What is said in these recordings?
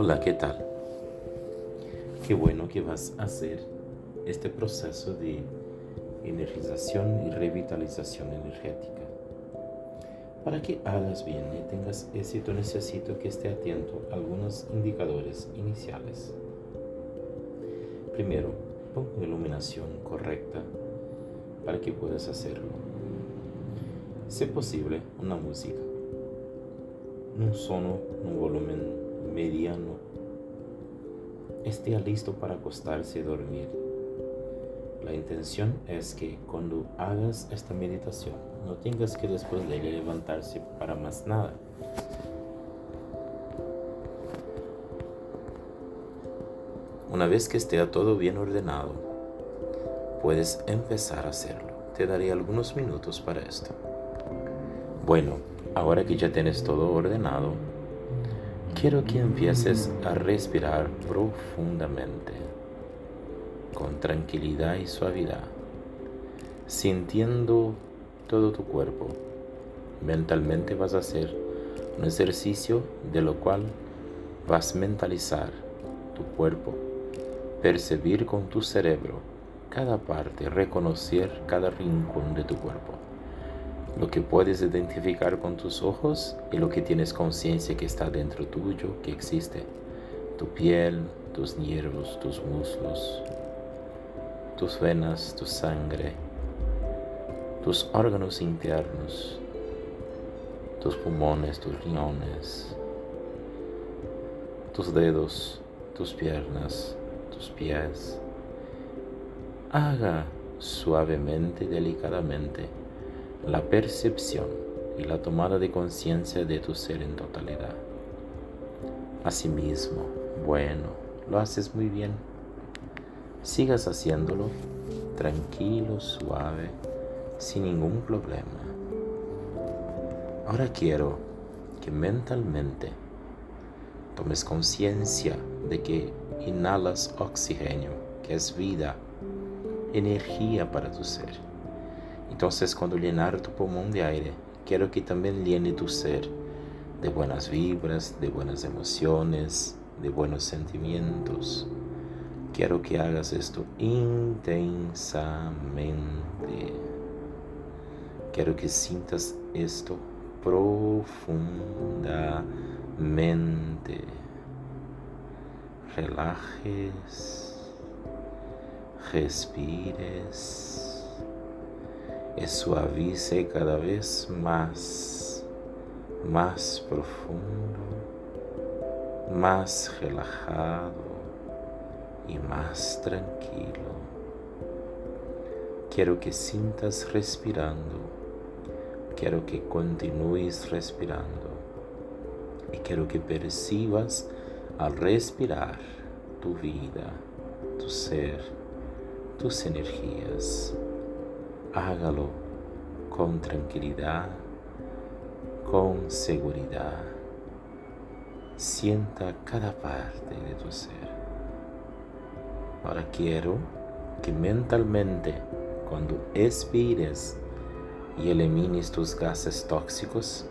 Hola, ¿qué tal? Qué bueno que vas a hacer este proceso de energización y revitalización energética. Para que hagas bien y tengas éxito necesito que esté atento a algunos indicadores iniciales. Primero, pon iluminación correcta para que puedas hacerlo. Si posible, una música, un sonido, un volumen mediano esté listo para acostarse y dormir. La intención es que cuando hagas esta meditación no tengas que después de levantarse para más nada. Una vez que esté todo bien ordenado, puedes empezar a hacerlo. Te daré algunos minutos para esto. Bueno, ahora que ya tienes todo ordenado, quiero que empieces a respirar profundamente, con tranquilidad y suavidad, sintiendo todo tu cuerpo. Mentalmente vas a hacer un ejercicio de lo cual vas a mentalizar tu cuerpo, percibir con tu cerebro cada parte, reconocer cada rincón de tu cuerpo lo que puedes identificar con tus ojos y lo que tienes conciencia que está dentro tuyo, que existe. Tu piel, tus nervios, tus muslos, tus venas, tu sangre, tus órganos internos, tus pulmones, tus riñones, tus dedos, tus piernas, tus pies. Haga suavemente, delicadamente la percepción y la tomada de conciencia de tu ser en totalidad. Asimismo, bueno, lo haces muy bien. Sigas haciéndolo tranquilo, suave, sin ningún problema. Ahora quiero que mentalmente tomes conciencia de que inhalas oxígeno, que es vida, energía para tu ser entonces cuando llenar tu pulmón de aire, quiero que también llene tu ser de buenas vibras, de buenas emociones, de buenos sentimientos. Quiero que hagas esto intensamente. Quiero que sientas esto profundamente. Relajes, respires e suavice cada vez más, más profundo, más relajado y más tranquilo. Quiero que sientas respirando, quiero que continúes respirando y quiero que percibas al respirar tu vida, tu ser, tus energías hágalo con tranquilidad, con seguridad. Sienta cada parte de tu ser. Ahora quiero que mentalmente, cuando expires y elimines tus gases tóxicos,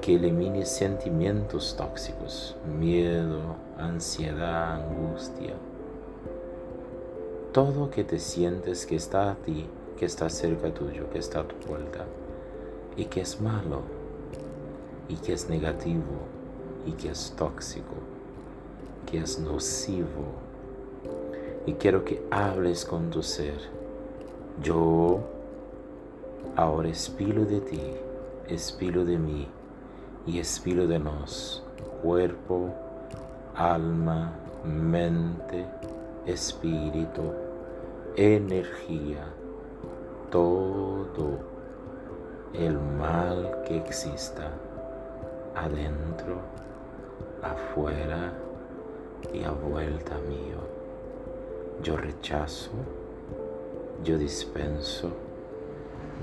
que elimines sentimientos tóxicos, miedo, ansiedad, angustia, todo que te sientes que está a ti que está cerca tuyo, que está a tu puerta, y que es malo, y que es negativo, y que es tóxico, que es nocivo. Y quiero que hables con tu ser. Yo ahora espilo de ti, espilo de mí y espilo de nos, cuerpo, alma, mente, espíritu, energía todo el mal que exista adentro, afuera y a vuelta mío. Yo rechazo, yo dispenso,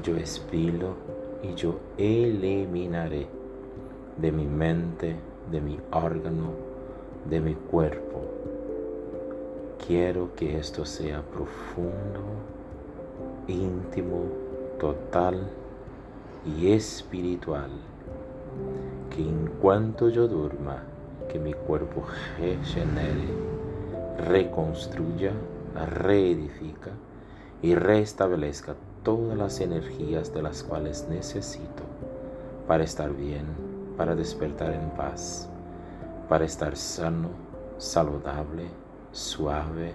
yo expilo y yo eliminaré de mi mente, de mi órgano, de mi cuerpo. Quiero que esto sea profundo íntimo, total y espiritual, que en cuanto yo durma, que mi cuerpo regenere, reconstruya, reedifica y restablezca todas las energías de las cuales necesito para estar bien, para despertar en paz, para estar sano, saludable, suave,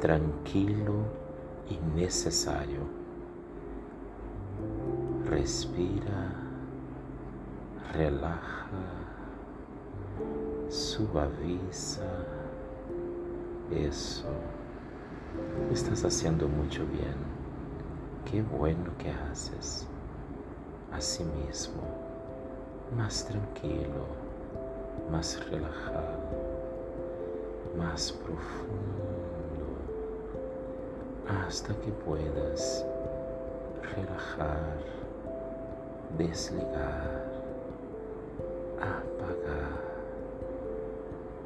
tranquilo y necesario. Respira, relaja, suaviza. Eso. Estás haciendo mucho bien. Qué bueno que haces. Así mismo, más tranquilo, más relajado, más profundo, hasta que puedas relajar, desligar, apagar,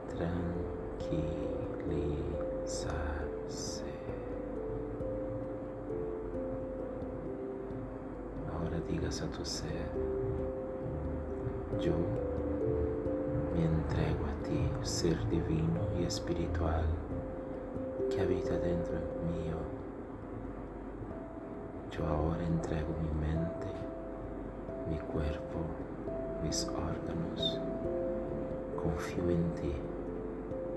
tranquilizarse. Ahora digas a tu ser, yo me entrego a ti, ser divino y espiritual que habita dentro mío. Yo ahora entrego mi mente, mi cuerpo, mis órganos. Confío en ti,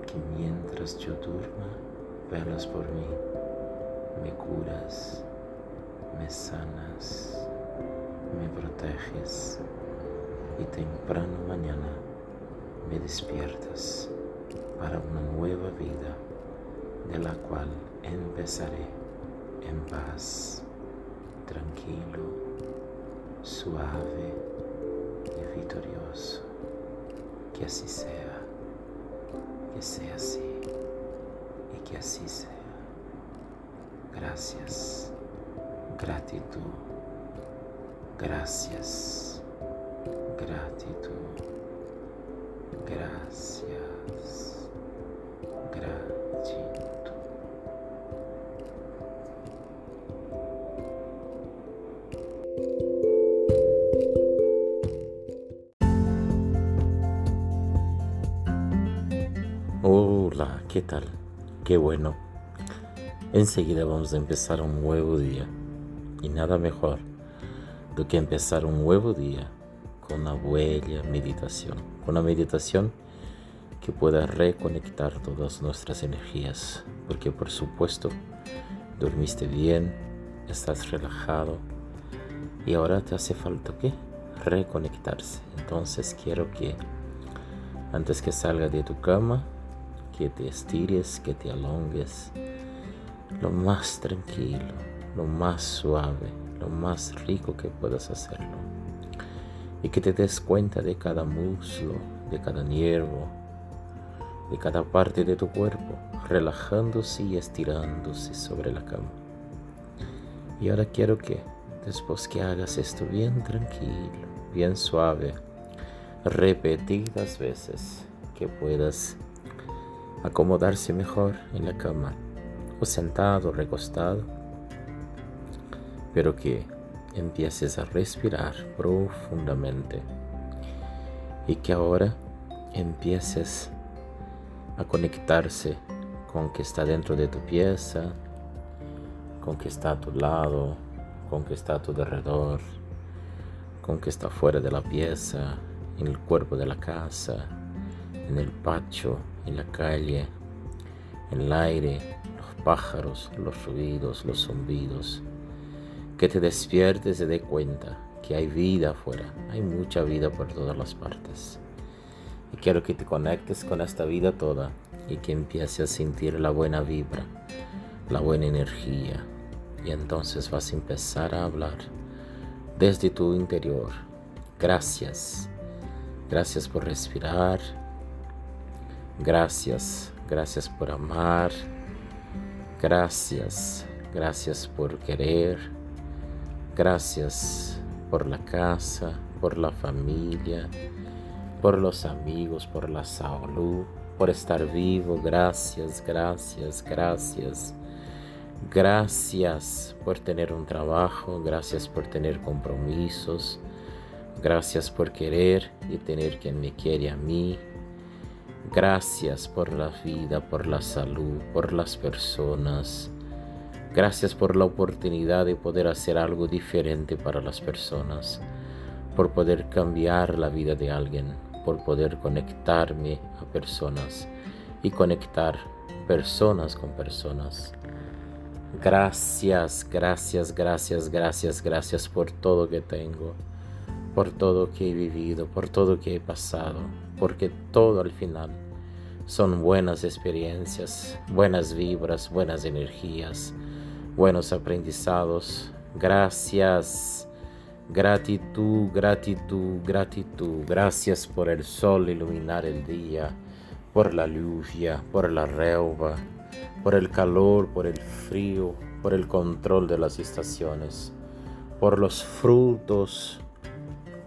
que mientras yo durma, velas por mí, me curas, me sanas, me proteges y temprano mañana me despiertas para una nueva vida de la cual empezaré en paz, tranquilo, suave y victorioso. Que así sea, que sea así y que así sea. Gracias, gratitud, gracias gratitud, ¿qué tal? Qué bueno. Enseguida vamos a empezar un nuevo día. Y nada mejor do que empezar un nuevo día con una buena meditación, una meditación que pueda reconectar todas nuestras energías, porque por supuesto dormiste bien, estás relajado y ahora te hace falta qué? Reconectarse. Entonces quiero que antes que salga de tu cama, que te estires, que te alongues, lo más tranquilo, lo más suave, lo más rico que puedas hacerlo y que te des cuenta de cada muslo, de cada nervo, de cada parte de tu cuerpo, relajándose y estirándose sobre la cama. Y ahora quiero que después que hagas esto bien tranquilo, bien suave, repetidas veces, que puedas acomodarse mejor en la cama, o sentado, recostado, pero que empieces a respirar profundamente y que ahora empieces a conectarse con que está dentro de tu pieza, con que está a tu lado, con que está a tu alrededor, con que está fuera de la pieza, en el cuerpo de la casa, en el patio, en la calle, en el aire, los pájaros, los ruidos, los zumbidos que te despiertes y te dé cuenta que hay vida afuera, hay mucha vida por todas las partes. Y quiero que te conectes con esta vida toda y que empieces a sentir la buena vibra, la buena energía. Y entonces vas a empezar a hablar desde tu interior. Gracias. Gracias por respirar. Gracias. Gracias por amar. Gracias. Gracias por querer. Gracias por la casa, por la familia, por los amigos, por la salud, por estar vivo. Gracias, gracias, gracias. Gracias por tener un trabajo, gracias por tener compromisos, gracias por querer y tener quien me quiere a mí. Gracias por la vida, por la salud, por las personas. Gracias por la oportunidad de poder hacer algo diferente para las personas, por poder cambiar la vida de alguien, por poder conectarme a personas y conectar personas con personas. Gracias, gracias, gracias, gracias, gracias por todo que tengo, por todo que he vivido, por todo que he pasado, porque todo al final son buenas experiencias, buenas vibras, buenas energías, buenos aprendizados. Gracias, gratitud, gratitud, gratitud. Gracias por el sol iluminar el día, por la lluvia, por la relva por el calor, por el frío, por el control de las estaciones, por los frutos,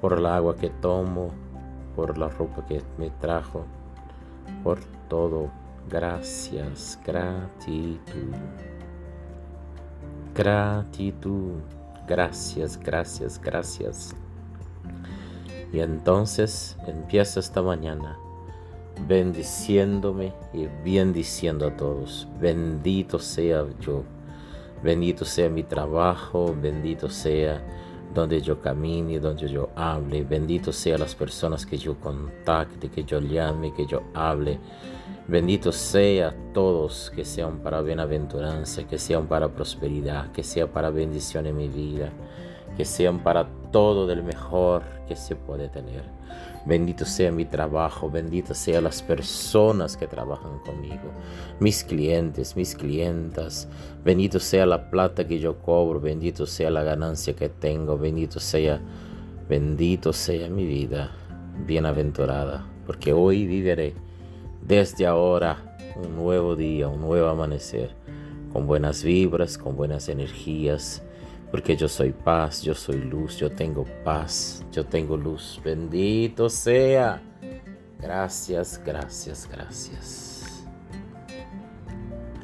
por el agua que tomo, por la ropa que me trajo, por todo. Gracias, gratitud. Gratitud. Gracias, gracias, gracias. Y entonces empieza esta mañana bendiciéndome y bendiciendo a todos. Bendito sea yo, bendito sea mi trabajo, bendito sea donde yo camine, donde yo hable, bendito sea las personas que yo contacte, que yo llame, que yo hable. Bendito sea todos que sean para bienaventuranza, que sean para prosperidad, que sea para bendición en mi vida, que sean para todo del mejor que se puede tener. Bendito sea mi trabajo, bendito sea las personas que trabajan conmigo, mis clientes, mis clientas. Bendito sea la plata que yo cobro, bendito sea la ganancia que tengo, bendito sea, bendito sea mi vida, bienaventurada, porque hoy viviré desde ahora un nuevo día, un nuevo amanecer, con buenas vibras, con buenas energías porque yo soy paz, yo soy luz, yo tengo paz, yo tengo luz. Bendito sea. Gracias, gracias, gracias.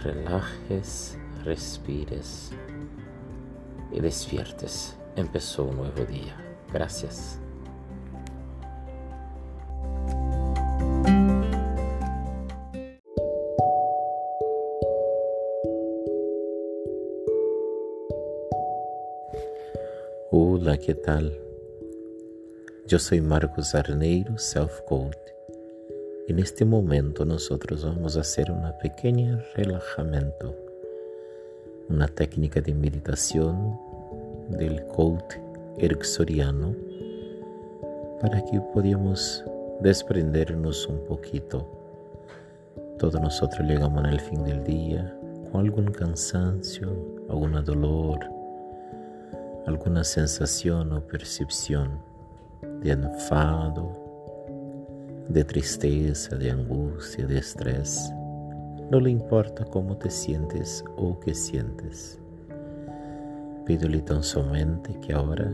Relajes, respires y despiertes. Empezó un nuevo día. Gracias. Hola, ¿qué tal? Yo soy Marcos Arneiro, Self Coach. En este momento nosotros vamos a hacer una pequeña relajamiento, una técnica de meditación del coach ericksoniano para que podamos desprendernos un poquito. Todos nosotros llegamos al fin del día con algún cansancio, algún dolor, alguna sensación o percepción de enfado, de tristeza, de angustia, de estrés. No le importa cómo te sientes o qué sientes. Pídele tan somente que ahora,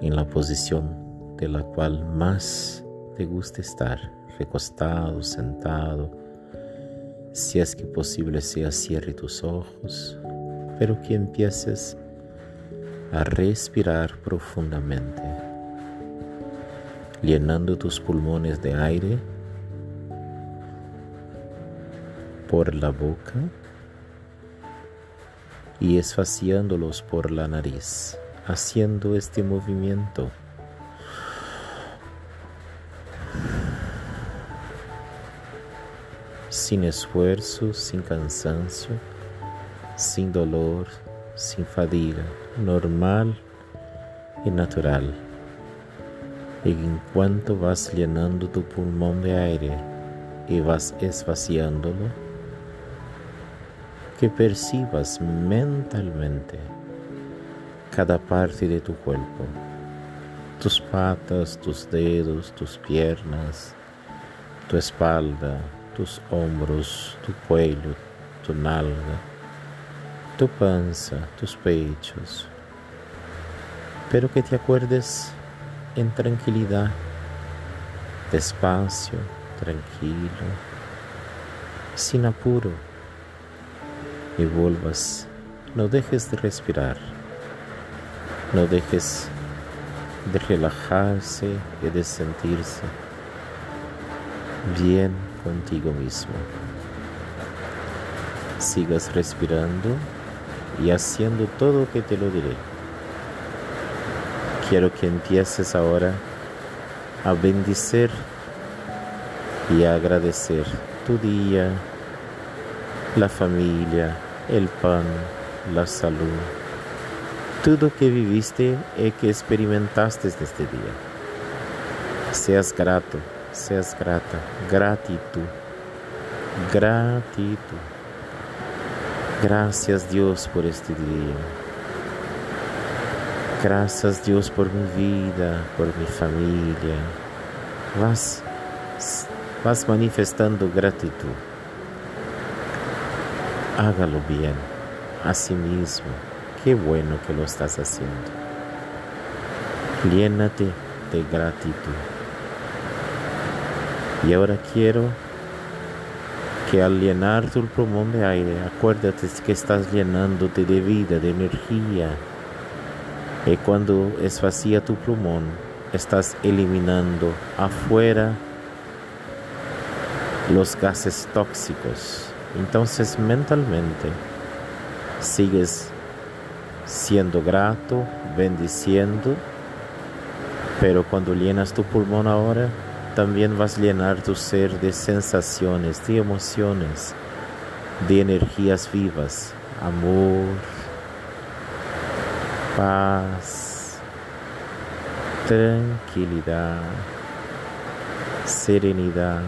en la posición de la cual más te gusta estar, recostado, sentado, si es que posible sea cierre tus ojos, pero que empieces a respirar profundamente, llenando tus pulmones de aire por la boca y esfaciándolos por la nariz, haciendo este movimiento. Sin esfuerzo, sin cansancio, sin dolor, sin fadiga, normal y natural. Y en cuanto vas llenando tu pulmón de aire y vas esvaciándolo, que percibas mentalmente cada parte de tu cuerpo, tus patas, tus dedos, tus piernas, tu espalda, tus hombros, tu cuello, tu nalga tu panza, tus pechos, pero que te acuerdes en tranquilidad, despacio, tranquilo, sin apuro, y vuelvas, no dejes de respirar, no dejes de relajarse y de sentirse bien contigo mismo. Sigas respirando y haciendo todo lo que te lo diré. Quiero que empieces ahora a bendicer y a agradecer tu día, la familia, el pan, la salud, todo que viviste y que experimentaste este día. Seas grato, seas grata, gratitud, gratitud. Gracias Dios por este día. Gracias Dios por mi vida, por mi familia. Vas, vas manifestando gratitud. Hágalo bien, a sí mismo. Qué bueno que lo estás haciendo. Llénate de gratitud. Y ahora quiero que al llenar tu pulmón de aire, acuérdate que estás llenándote de vida, de energía. Y cuando es vacía tu pulmón, estás eliminando afuera los gases tóxicos. Entonces mentalmente sigues siendo grato, bendiciendo, pero cuando llenas tu pulmón ahora, también vas a llenar tu ser de sensaciones, de emociones, de energías vivas, amor, paz, tranquilidad, serenidad.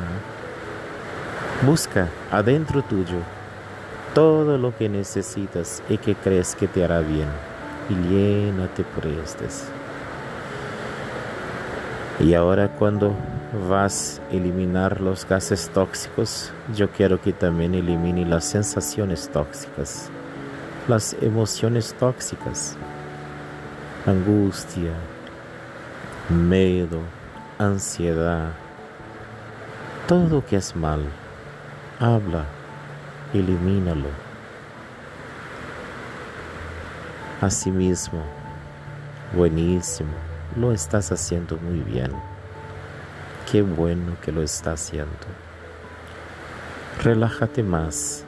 Busca adentro tuyo todo lo que necesitas y que crees que te hará bien y llénate por estas. Y ahora cuando vas a eliminar los gases tóxicos, yo quiero que también elimine las sensaciones tóxicas, las emociones tóxicas, angustia, miedo, ansiedad, todo que es mal. Habla, elimínalo. Asimismo, buenísimo, lo estás haciendo muy bien. Qué bueno que lo estás haciendo. Relájate más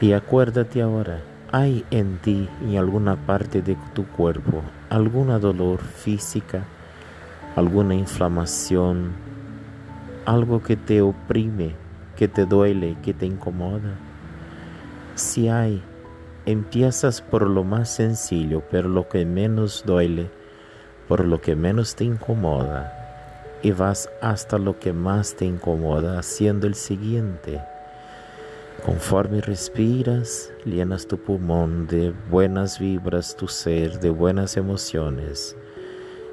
y acuérdate ahora, ¿hay en ti, en alguna parte de tu cuerpo, alguna dolor física, alguna inflamación, algo que te oprime, que te duele, que te incomoda? Si hay, empiezas por lo más sencillo, pero lo que menos duele, por lo que menos te incomoda y vas hasta lo que más te incomoda haciendo el siguiente. Conforme respiras, llenas tu pulmón de buenas vibras, tu ser de buenas emociones.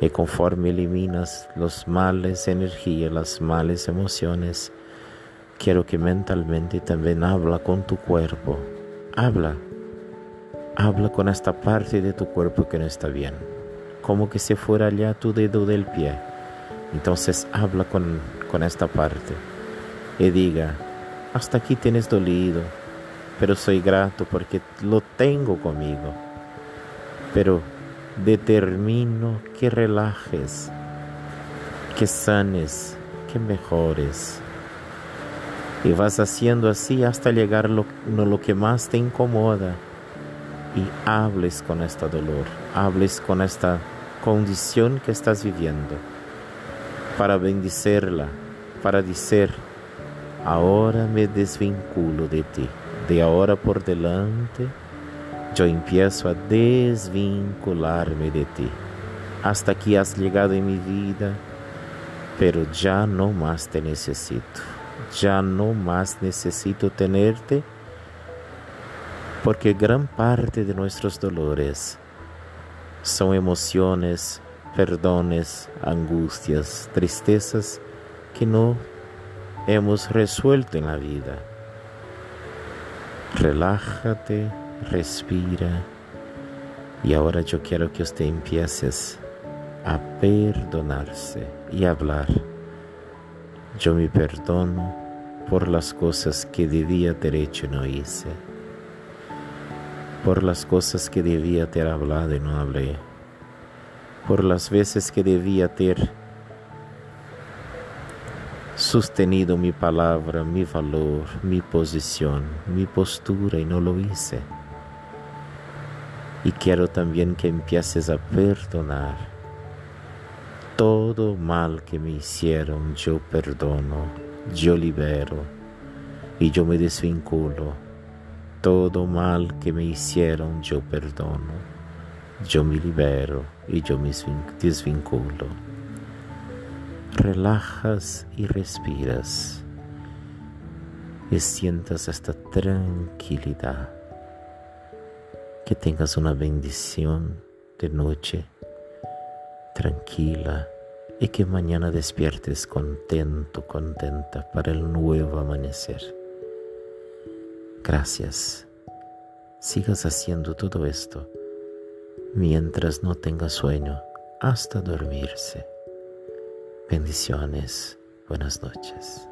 Y conforme eliminas los males energías, las males emociones, quiero que mentalmente también habla con tu cuerpo. Habla. Habla con esta parte de tu cuerpo que no está bien. Como que si fuera allá tu dedo del pie entonces habla con, con esta parte y diga, hasta aquí tienes dolido, pero soy grato porque lo tengo conmigo. Pero determino que relajes, que sanes, que mejores. Y vas haciendo así hasta llegar a lo, lo que más te incomoda. Y hables con este dolor, hables con esta condición que estás viviendo para bendicerla, para decir, ahora me desvinculo de ti, de ahora por delante yo empiezo a desvincularme de ti. Hasta aquí has llegado en mi vida, pero ya no más te necesito, ya no más necesito tenerte, porque gran parte de nuestros dolores son emociones perdones, angustias, tristezas que no hemos resuelto en la vida. Relájate, respira y ahora yo quiero que usted empieces a perdonarse y hablar. Yo me perdono por las cosas que debía haber hecho y no hice, por las cosas que debía haber hablado y no hablé por las veces que debía ter sostenido mi palabra, mi valor, mi posición, mi postura y no lo hice. Y quiero también que empieces a perdonar. Todo mal que me hicieron, yo perdono, yo libero y yo me desvinculo. Todo mal que me hicieron, yo perdono, yo me libero y yo me desvinculo relajas y respiras y sientas esta tranquilidad. Que tengas una bendición de noche tranquila y que mañana despiertes contento, contenta para el nuevo amanecer. Gracias. Sigas haciendo todo esto mientras no tengas sueño hasta dormirse. Bendiciones. Buenas noches.